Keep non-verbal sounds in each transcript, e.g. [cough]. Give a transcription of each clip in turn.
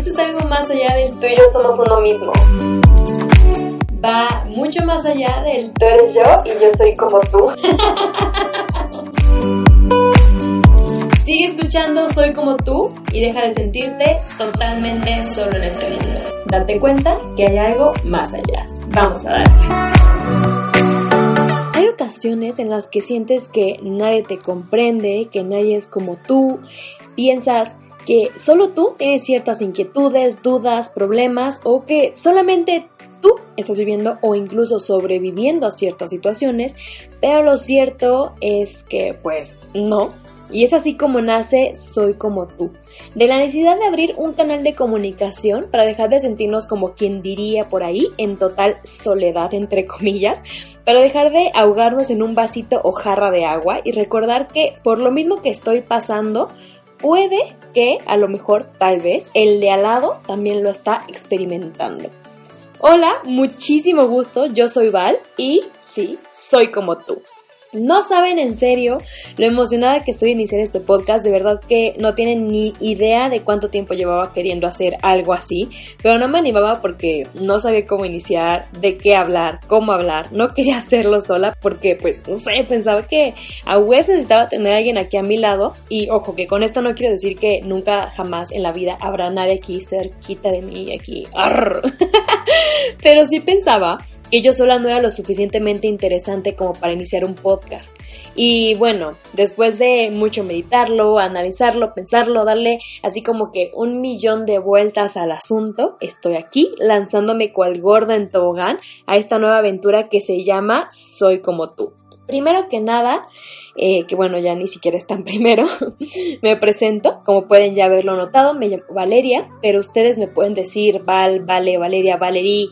Esto es algo más allá del tú y yo somos uno mismo. Va mucho más allá del tú eres yo y yo soy como tú. [laughs] Sigue escuchando Soy como tú y deja de sentirte totalmente solo en este mundo. Date cuenta que hay algo más allá. Vamos a darle. Hay ocasiones en las que sientes que nadie te comprende, que nadie es como tú, piensas que solo tú tienes ciertas inquietudes, dudas, problemas o que solamente tú estás viviendo o incluso sobreviviendo a ciertas situaciones, pero lo cierto es que pues no, y es así como nace Soy como tú, de la necesidad de abrir un canal de comunicación para dejar de sentirnos como quien diría por ahí, en total soledad, entre comillas, para dejar de ahogarnos en un vasito o jarra de agua y recordar que por lo mismo que estoy pasando, puede que a lo mejor, tal vez, el de al lado también lo está experimentando. Hola, muchísimo gusto, yo soy Val y sí, soy como tú. No saben en serio lo emocionada que estoy de iniciar este podcast, de verdad que no tienen ni idea de cuánto tiempo llevaba queriendo hacer algo así, pero no me animaba porque no sabía cómo iniciar, de qué hablar, cómo hablar, no quería [laughs] hacerlo sola porque pues no sé, pensaba que a web necesitaba tener a alguien aquí a mi lado. Y ojo que con esto no quiero decir que nunca jamás en la vida habrá nadie aquí cerquita de mí aquí, [laughs] pero sí pensaba que yo sola no era lo suficientemente interesante como para iniciar un podcast. Y bueno, después de mucho meditarlo, analizarlo, pensarlo, darle así como que un millón de vueltas al asunto, estoy aquí lanzándome cual gorda en tobogán a esta nueva aventura que se llama Soy como tú. Primero que nada, eh, que bueno, ya ni siquiera están [laughs] primero, me presento, como pueden ya haberlo notado, me llamo Valeria, pero ustedes me pueden decir Val, Vale, Valeria, Valerie,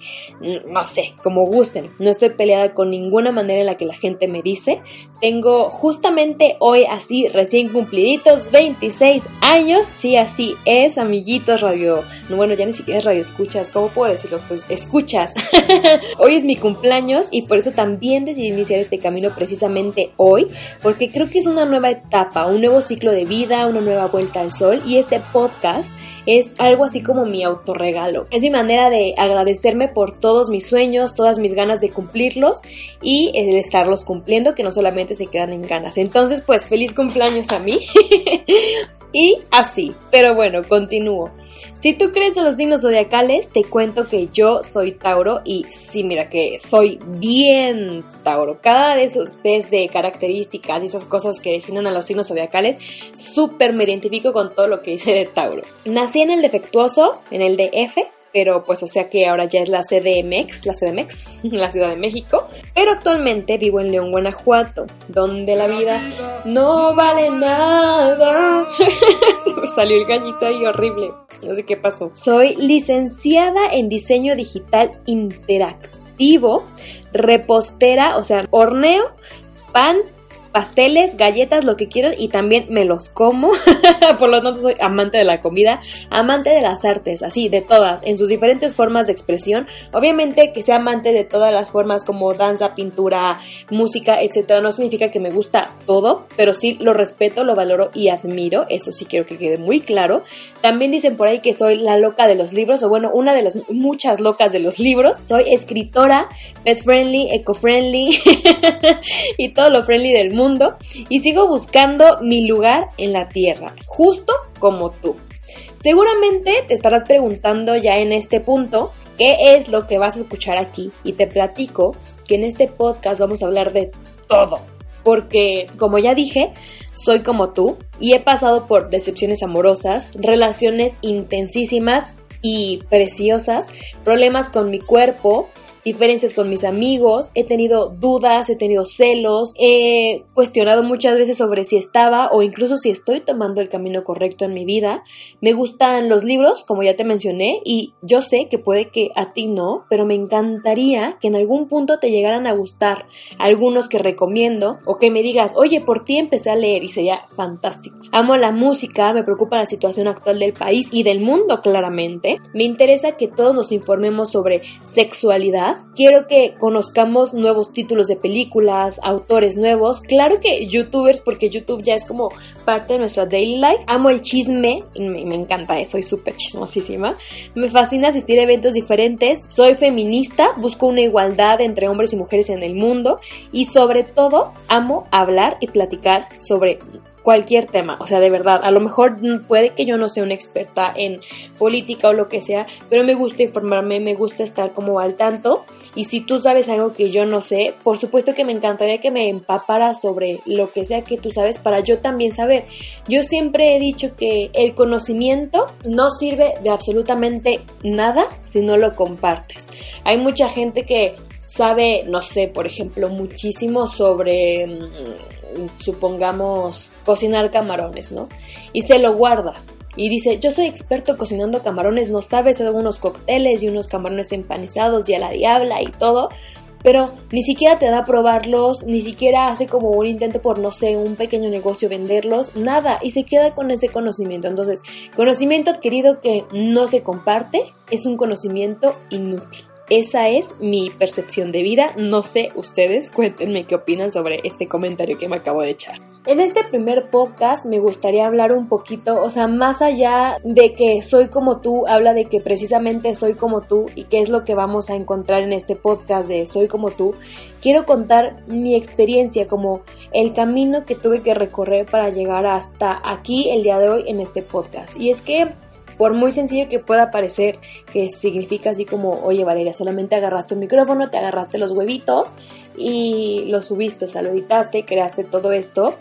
no sé, como gusten, no estoy peleada con ninguna manera en la que la gente me dice, tengo justamente hoy así recién cumpliditos 26 años, sí, así es, amiguitos radio, no, bueno, ya ni siquiera es radio escuchas, ¿cómo puedo decirlo? Pues escuchas, [laughs] hoy es mi cumpleaños y por eso también decidí iniciar este camino precisamente hoy, porque porque creo que es una nueva etapa, un nuevo ciclo de vida, una nueva vuelta al sol y este podcast es algo así como mi autorregalo. Es mi manera de agradecerme por todos mis sueños, todas mis ganas de cumplirlos y el estarlos cumpliendo que no solamente se quedan en ganas. Entonces, pues feliz cumpleaños a mí. [laughs] y así. Pero bueno, continúo. Si tú crees en los signos zodiacales, te cuento que yo soy Tauro y sí, mira que soy bien Tauro. Cada de esos test de características y esas cosas que definen a los signos zodiacales, súper me identifico con todo lo que dice de Tauro. Nací en el defectuoso, en el de F, pero pues o sea que ahora ya es la CDMX, la CDMX, [laughs] la Ciudad de México, pero actualmente vivo en León, Guanajuato, donde la vida no vale nada. [laughs] Se me salió el gallito ahí horrible, no sé qué pasó. Soy licenciada en diseño digital interactivo, repostera, o sea, horneo, pan, pasteles, galletas, lo que quieran y también me los como. [laughs] Por lo tanto soy amante de la comida, amante de las artes, así, de todas, en sus diferentes formas de expresión. Obviamente que sea amante de todas las formas como danza, pintura, música, etcétera, no significa que me gusta todo, pero sí lo respeto, lo valoro y admiro, eso sí quiero que quede muy claro. También dicen por ahí que soy la loca de los libros, o bueno, una de las muchas locas de los libros. Soy escritora, pet friendly, eco friendly [laughs] y todo lo friendly del mundo y sigo buscando mi lugar en la tierra, justo como tú. Seguramente te estarás preguntando ya en este punto qué es lo que vas a escuchar aquí y te platico que en este podcast vamos a hablar de todo. Porque, como ya dije, soy como tú y he pasado por decepciones amorosas, relaciones intensísimas y preciosas, problemas con mi cuerpo, diferencias con mis amigos, he tenido dudas, he tenido celos, he cuestionado muchas veces sobre si estaba o incluso si estoy tomando el camino correcto en mi vida. Me gustan los libros, como ya te mencioné, y yo sé que puede que a ti no, pero me encantaría que en algún punto te llegaran a gustar algunos que recomiendo o que me digas, oye, por ti empecé a leer y sería fantástico. Amo la música, me preocupa la situación actual del país y del mundo claramente. Me interesa que todos nos informemos sobre sexualidad, Quiero que conozcamos nuevos títulos de películas, autores nuevos. Claro que youtubers, porque YouTube ya es como parte de nuestra daily life. Amo el chisme, me, me encanta eso, soy súper chismosísima. Me fascina asistir a eventos diferentes. Soy feminista, busco una igualdad entre hombres y mujeres en el mundo. Y sobre todo, amo hablar y platicar sobre cualquier tema, o sea, de verdad, a lo mejor puede que yo no sea una experta en política o lo que sea, pero me gusta informarme, me gusta estar como al tanto y si tú sabes algo que yo no sé, por supuesto que me encantaría que me empapara sobre lo que sea que tú sabes para yo también saber. Yo siempre he dicho que el conocimiento no sirve de absolutamente nada si no lo compartes. Hay mucha gente que sabe, no sé, por ejemplo, muchísimo sobre mm, supongamos, cocinar camarones, ¿no? Y se lo guarda. Y dice, yo soy experto cocinando camarones, no sabes, hago unos cócteles y unos camarones empanizados y a la diabla y todo, pero ni siquiera te da a probarlos, ni siquiera hace como un intento por, no sé, un pequeño negocio venderlos, nada, y se queda con ese conocimiento. Entonces, conocimiento adquirido que no se comparte es un conocimiento inútil. Esa es mi percepción de vida. No sé ustedes, cuéntenme qué opinan sobre este comentario que me acabo de echar. En este primer podcast me gustaría hablar un poquito, o sea, más allá de que soy como tú, habla de que precisamente soy como tú y qué es lo que vamos a encontrar en este podcast de soy como tú. Quiero contar mi experiencia, como el camino que tuve que recorrer para llegar hasta aquí el día de hoy en este podcast. Y es que por muy sencillo que pueda parecer, que significa así como, oye Valeria, solamente agarraste un micrófono, te agarraste los huevitos y lo subiste, o sea, lo editaste, creaste todo esto.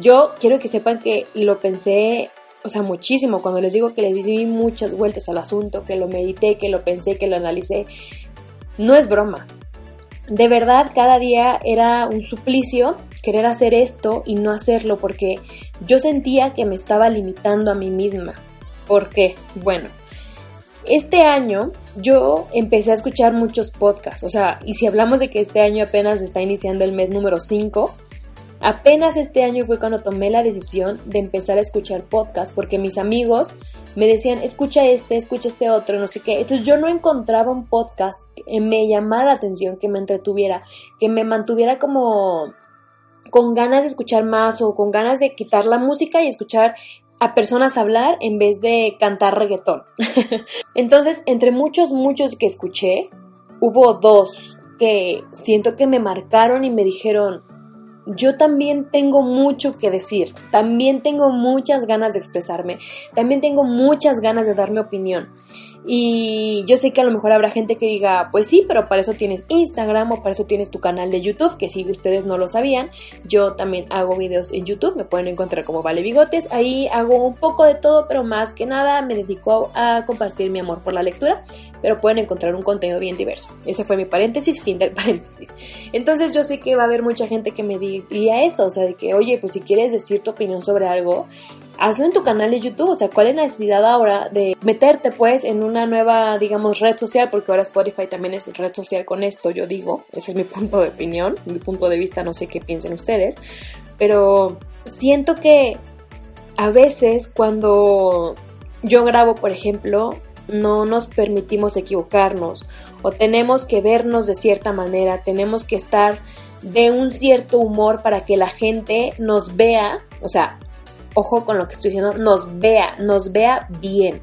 Yo quiero que sepan que lo pensé, o sea, muchísimo, cuando les digo que le di muchas vueltas al asunto, que lo medité, que lo pensé, que lo analicé, no es broma. De verdad, cada día era un suplicio querer hacer esto y no hacerlo porque yo sentía que me estaba limitando a mí misma. ¿Por qué? Bueno, este año yo empecé a escuchar muchos podcasts, o sea, y si hablamos de que este año apenas está iniciando el mes número 5, apenas este año fue cuando tomé la decisión de empezar a escuchar podcasts, porque mis amigos me decían, escucha este, escucha este otro, no sé qué. Entonces yo no encontraba un podcast que me llamara la atención, que me entretuviera, que me mantuviera como con ganas de escuchar más o con ganas de quitar la música y escuchar a personas hablar en vez de cantar reggaetón. [laughs] Entonces, entre muchos, muchos que escuché, hubo dos que siento que me marcaron y me dijeron, yo también tengo mucho que decir, también tengo muchas ganas de expresarme, también tengo muchas ganas de dar mi opinión. Y yo sé que a lo mejor habrá gente que diga, pues sí, pero para eso tienes Instagram o para eso tienes tu canal de YouTube, que si ustedes no lo sabían, yo también hago videos en YouTube, me pueden encontrar como Vale Bigotes, ahí hago un poco de todo, pero más que nada me dedico a compartir mi amor por la lectura pero pueden encontrar un contenido bien diverso. Ese fue mi paréntesis, fin del [laughs] paréntesis. Entonces yo sé que va a haber mucha gente que me diría eso, o sea, de que, oye, pues si quieres decir tu opinión sobre algo, hazlo en tu canal de YouTube, o sea, ¿cuál es la necesidad ahora de meterte pues en una nueva, digamos, red social? Porque ahora Spotify también es red social con esto, yo digo, ese es mi punto de opinión, mi punto de vista, no sé qué piensen ustedes, pero siento que a veces cuando yo grabo, por ejemplo, no nos permitimos equivocarnos o tenemos que vernos de cierta manera, tenemos que estar de un cierto humor para que la gente nos vea, o sea, ojo con lo que estoy diciendo, nos vea, nos vea bien.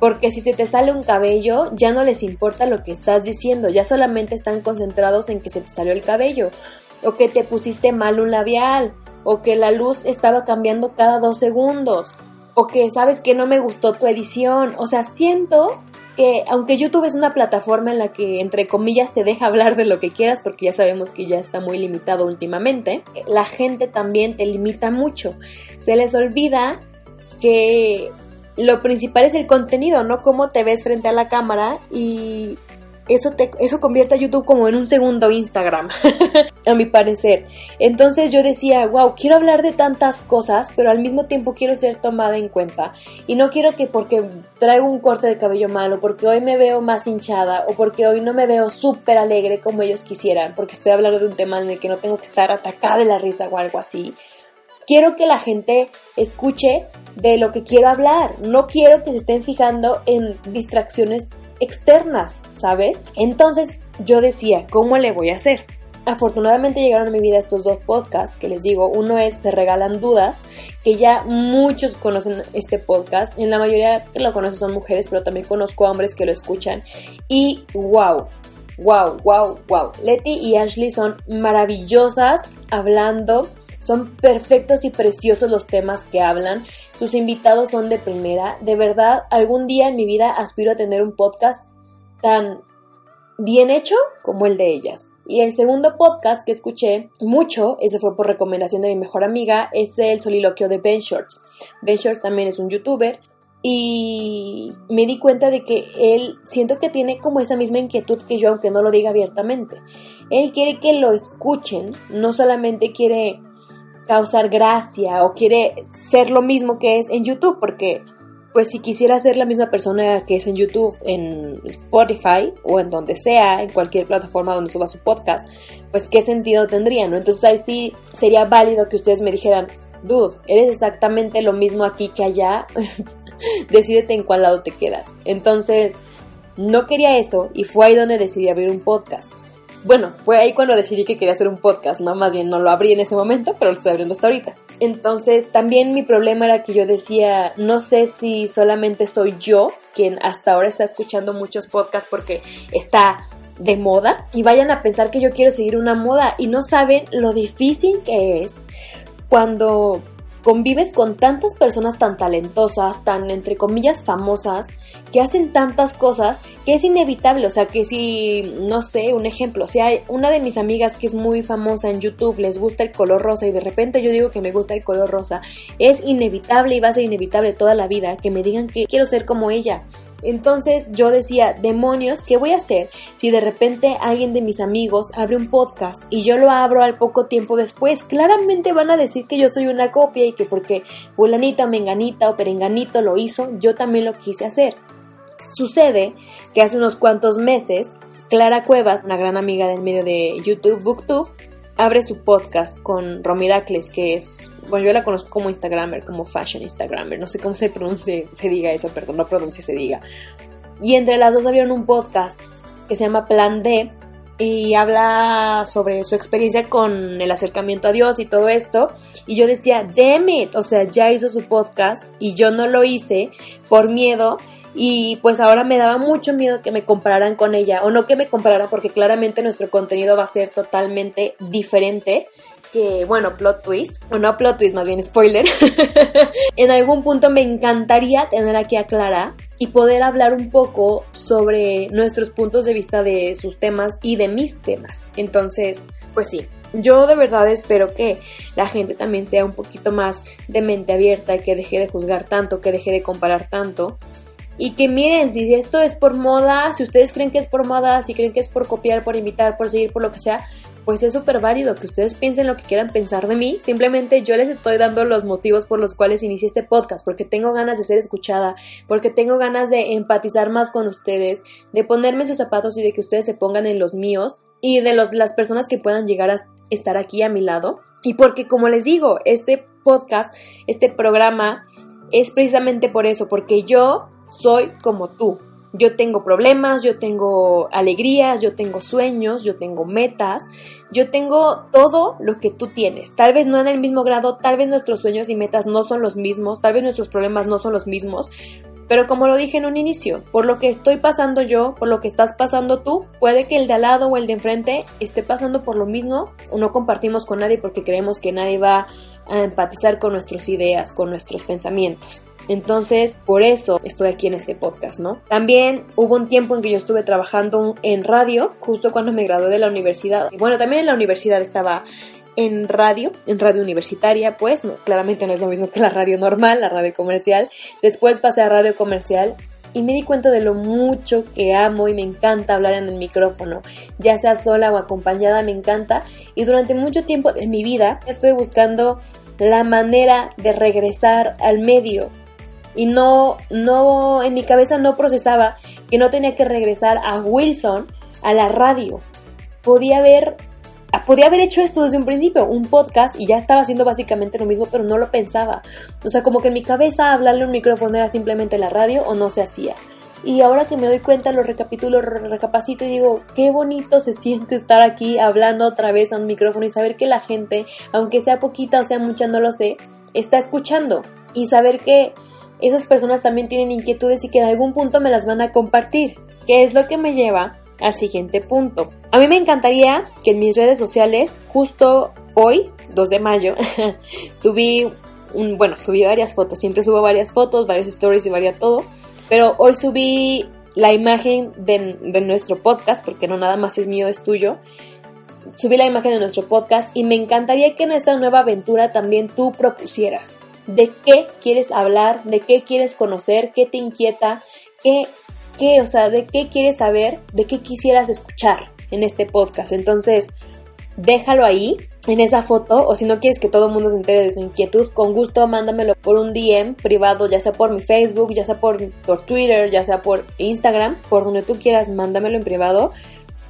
Porque si se te sale un cabello, ya no les importa lo que estás diciendo, ya solamente están concentrados en que se te salió el cabello, o que te pusiste mal un labial, o que la luz estaba cambiando cada dos segundos, o que sabes que no me gustó tu edición. O sea, siento que aunque YouTube es una plataforma en la que entre comillas te deja hablar de lo que quieras porque ya sabemos que ya está muy limitado últimamente, la gente también te limita mucho. Se les olvida que lo principal es el contenido, no cómo te ves frente a la cámara y eso, te, eso convierte a YouTube como en un segundo Instagram, [laughs] a mi parecer. Entonces yo decía, wow, quiero hablar de tantas cosas, pero al mismo tiempo quiero ser tomada en cuenta. Y no quiero que porque traigo un corte de cabello malo, porque hoy me veo más hinchada, o porque hoy no me veo súper alegre como ellos quisieran, porque estoy hablando de un tema en el que no tengo que estar atacada de la risa o algo así. Quiero que la gente escuche de lo que quiero hablar. No quiero que se estén fijando en distracciones externas, ¿sabes? Entonces, yo decía, ¿cómo le voy a hacer? Afortunadamente llegaron a mi vida estos dos podcasts que les digo, uno es Se Regalan Dudas, que ya muchos conocen este podcast, en la mayoría que lo conocen son mujeres, pero también conozco hombres que lo escuchan y wow, wow, wow, wow. Letty y Ashley son maravillosas hablando, son perfectos y preciosos los temas que hablan, sus invitados son de primera, de verdad, algún día en mi vida aspiro a tener un podcast tan bien hecho como el de ellas. Y el segundo podcast que escuché mucho, ese fue por recomendación de mi mejor amiga, es el soliloquio de Ben Shorts. Ben Shorts también es un youtuber y me di cuenta de que él siento que tiene como esa misma inquietud que yo, aunque no lo diga abiertamente. Él quiere que lo escuchen, no solamente quiere causar gracia o quiere ser lo mismo que es en YouTube, porque pues si quisiera ser la misma persona que es en YouTube, en Spotify o en donde sea, en cualquier plataforma donde suba su podcast, pues qué sentido tendría, ¿no? Entonces ahí sí sería válido que ustedes me dijeran, dude, eres exactamente lo mismo aquí que allá, [laughs] decídete en cuál lado te quedas. Entonces, no quería eso y fue ahí donde decidí abrir un podcast. Bueno, fue ahí cuando decidí que quería hacer un podcast, ¿no? Más bien no lo abrí en ese momento, pero lo estoy abriendo hasta ahorita. Entonces, también mi problema era que yo decía, no sé si solamente soy yo quien hasta ahora está escuchando muchos podcasts porque está de moda y vayan a pensar que yo quiero seguir una moda y no saben lo difícil que es cuando convives con tantas personas tan talentosas, tan entre comillas famosas, que hacen tantas cosas que es inevitable, o sea que si, no sé, un ejemplo, si hay una de mis amigas que es muy famosa en YouTube, les gusta el color rosa y de repente yo digo que me gusta el color rosa, es inevitable y va a ser inevitable toda la vida que me digan que quiero ser como ella. Entonces yo decía, demonios, ¿qué voy a hacer si de repente alguien de mis amigos abre un podcast y yo lo abro al poco tiempo después? Claramente van a decir que yo soy una copia y que porque fulanita, menganita o perenganito lo hizo, yo también lo quise hacer. Sucede que hace unos cuantos meses, Clara Cuevas, una gran amiga del medio de YouTube, BookTube, abre su podcast con Romiracles, que es bueno, yo la conozco como Instagramer, como fashion Instagramer, no sé cómo se pronuncie, se diga eso, perdón, no pronuncie, se diga. Y entre las dos abrieron un podcast que se llama Plan D y habla sobre su experiencia con el acercamiento a Dios y todo esto. Y yo decía, damn it, o sea, ya hizo su podcast y yo no lo hice por miedo. Y pues ahora me daba mucho miedo que me compararan con ella, o no que me compararan porque claramente nuestro contenido va a ser totalmente diferente que, bueno, plot twist, o no plot twist, más bien spoiler, [laughs] en algún punto me encantaría tener aquí a Clara y poder hablar un poco sobre nuestros puntos de vista de sus temas y de mis temas. Entonces, pues sí, yo de verdad espero que la gente también sea un poquito más de mente abierta, que deje de juzgar tanto, que deje de comparar tanto. Y que miren, si esto es por moda, si ustedes creen que es por moda, si creen que es por copiar, por invitar, por seguir, por lo que sea, pues es súper válido que ustedes piensen lo que quieran pensar de mí. Simplemente yo les estoy dando los motivos por los cuales inicié este podcast, porque tengo ganas de ser escuchada, porque tengo ganas de empatizar más con ustedes, de ponerme en sus zapatos y de que ustedes se pongan en los míos y de los, las personas que puedan llegar a estar aquí a mi lado. Y porque, como les digo, este podcast, este programa es precisamente por eso, porque yo soy como tú. Yo tengo problemas, yo tengo alegrías, yo tengo sueños, yo tengo metas, yo tengo todo lo que tú tienes. Tal vez no en el mismo grado, tal vez nuestros sueños y metas no son los mismos, tal vez nuestros problemas no son los mismos, pero como lo dije en un inicio, por lo que estoy pasando yo, por lo que estás pasando tú, puede que el de al lado o el de enfrente esté pasando por lo mismo o no compartimos con nadie porque creemos que nadie va a empatizar con nuestras ideas, con nuestros pensamientos. Entonces, por eso estoy aquí en este podcast, ¿no? También hubo un tiempo en que yo estuve trabajando en radio, justo cuando me gradué de la universidad. Bueno, también en la universidad estaba en radio, en radio universitaria, pues, no, claramente no es lo mismo que la radio normal, la radio comercial. Después pasé a radio comercial y me di cuenta de lo mucho que amo y me encanta hablar en el micrófono, ya sea sola o acompañada, me encanta. Y durante mucho tiempo de mi vida estuve buscando la manera de regresar al medio, y no, no, en mi cabeza no procesaba que no tenía que regresar a Wilson, a la radio. Podía haber, podía haber hecho esto desde un principio, un podcast, y ya estaba haciendo básicamente lo mismo, pero no lo pensaba. O sea, como que en mi cabeza hablarle un micrófono era simplemente la radio o no se hacía. y ahora que me doy cuenta lo recapitulo, recapacito y digo, qué bonito se siente estar aquí hablando otra vez a un micrófono y saber que la gente, aunque sea poquita o sea mucha, no lo sé, está escuchando y saber que esas personas también tienen inquietudes y que en algún punto me las van a compartir, que es lo que me lleva al siguiente punto. A mí me encantaría que en mis redes sociales, justo hoy, 2 de mayo, [laughs] subí bueno, subí varias fotos, siempre subo varias fotos, varias stories y varía todo, pero hoy subí la imagen de nuestro podcast, porque no nada más es mío, es tuyo. Subí la imagen de nuestro podcast y me encantaría que en esta nueva aventura también tú propusieras de qué quieres hablar, de qué quieres conocer, qué te inquieta, qué, qué, o sea, de qué quieres saber, de qué quisieras escuchar en este podcast. Entonces, déjalo ahí en esa foto o si no quieres que todo el mundo se entere de tu inquietud, con gusto mándamelo por un DM privado, ya sea por mi Facebook, ya sea por, por Twitter, ya sea por Instagram, por donde tú quieras, mándamelo en privado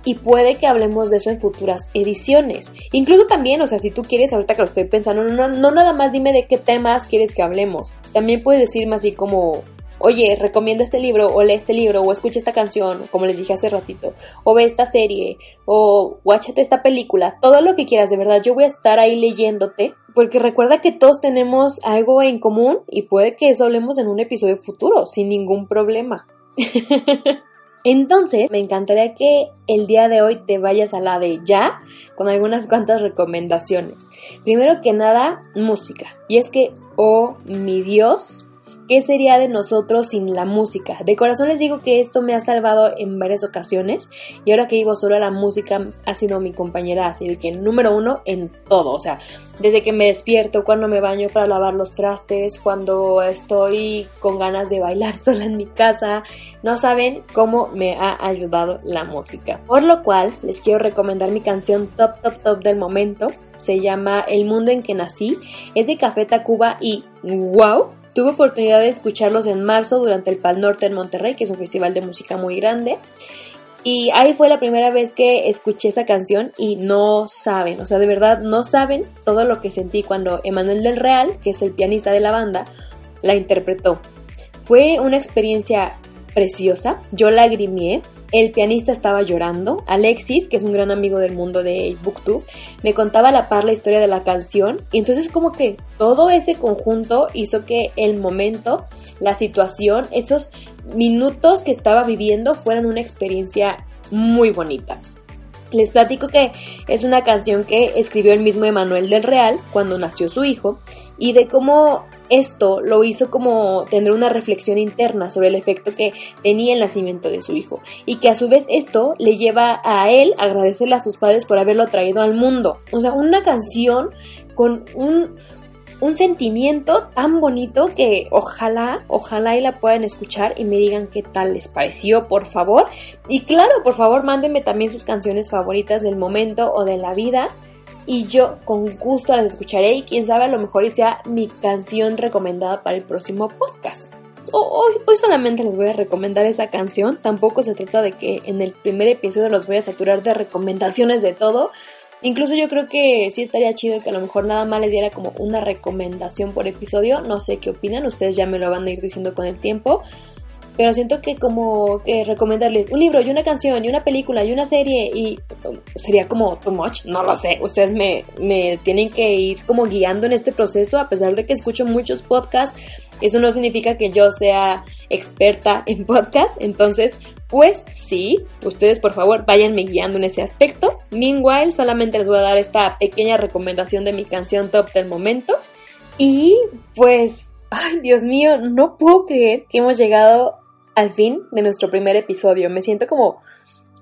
y puede que hablemos de eso en futuras ediciones. Incluso también, o sea, si tú quieres, ahorita que lo estoy pensando, no, no, nada más dime de qué temas quieres que hablemos. También puedes decirme así como, oye, recomienda este libro, o lee este libro, o escucha esta canción, como les dije hace ratito, o ve esta serie, o watchate esta película, todo lo que quieras, de verdad, yo voy a estar ahí leyéndote, porque recuerda que todos tenemos algo en común y puede que eso hablemos en un episodio futuro, sin ningún problema. [laughs] Entonces, me encantaría que el día de hoy te vayas a la de ya con algunas cuantas recomendaciones. Primero que nada, música. Y es que, oh mi Dios, ¿Qué sería de nosotros sin la música? De corazón les digo que esto me ha salvado en varias ocasiones y ahora que vivo solo la música ha sido mi compañera así de que número uno en todo, o sea, desde que me despierto, cuando me baño para lavar los trastes, cuando estoy con ganas de bailar [laughs] sola en mi casa, no saben cómo me ha ayudado la música. Por lo cual les quiero recomendar mi canción top top top del momento. Se llama El mundo en que nací. Es de Café Tacuba y wow, Tuve oportunidad de escucharlos en marzo durante el Pal Norte en Monterrey, que es un festival de música muy grande. Y ahí fue la primera vez que escuché esa canción y no saben, o sea, de verdad no saben todo lo que sentí cuando Emanuel del Real, que es el pianista de la banda, la interpretó. Fue una experiencia preciosa, yo lagrimié, el pianista estaba llorando, Alexis, que es un gran amigo del mundo de Booktube, me contaba a la par la historia de la canción y entonces como que todo ese conjunto hizo que el momento, la situación, esos minutos que estaba viviendo fueran una experiencia muy bonita. Les platico que es una canción que escribió el mismo Emanuel del Real cuando nació su hijo y de cómo esto lo hizo como tener una reflexión interna sobre el efecto que tenía el nacimiento de su hijo y que a su vez esto le lleva a él agradecerle a sus padres por haberlo traído al mundo. O sea, una canción con un, un sentimiento tan bonito que ojalá, ojalá y la puedan escuchar y me digan qué tal les pareció, por favor. Y claro, por favor, mándenme también sus canciones favoritas del momento o de la vida y yo con gusto las escucharé y quién sabe a lo mejor sea mi canción recomendada para el próximo podcast. Hoy, hoy, solamente les voy a recomendar esa canción, tampoco se trata de que en el primer episodio los voy a saturar de recomendaciones de todo. Incluso yo creo que sí estaría chido que a lo mejor nada más les diera como una recomendación por episodio. No sé qué opinan, ustedes ya me lo van a ir diciendo con el tiempo pero siento que como que recomendarles un libro y una canción y una película y una serie y um, sería como too much, no lo sé, ustedes me, me tienen que ir como guiando en este proceso a pesar de que escucho muchos podcasts, eso no significa que yo sea experta [laughs] en podcast, entonces pues sí, ustedes por favor váyanme guiando en ese aspecto. Meanwhile, solamente les voy a dar esta pequeña recomendación de mi canción top del momento. Y pues, ay Dios mío, no puedo creer que hemos llegado al fin de nuestro primer episodio. Me siento como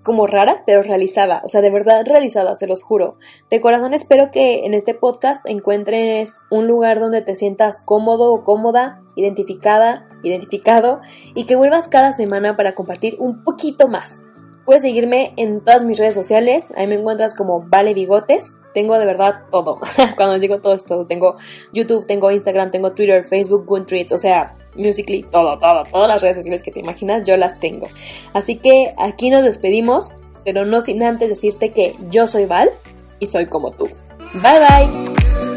como rara, pero realizada, o sea, de verdad realizada, se los juro. De corazón espero que en este podcast encuentres un lugar donde te sientas cómodo o cómoda, identificada, identificado, y que vuelvas cada semana para compartir un poquito más. Puedes seguirme en todas mis redes sociales, ahí me encuentras como Vale Bigotes, tengo de verdad todo. [laughs] Cuando digo todo esto, tengo YouTube, tengo Instagram, tengo Twitter, Facebook, Goodreads, o sea, Musically, todo, todo, todas las redes sociales que te imaginas, yo las tengo. Así que aquí nos despedimos, pero no sin antes decirte que yo soy Val y soy como tú. Bye bye.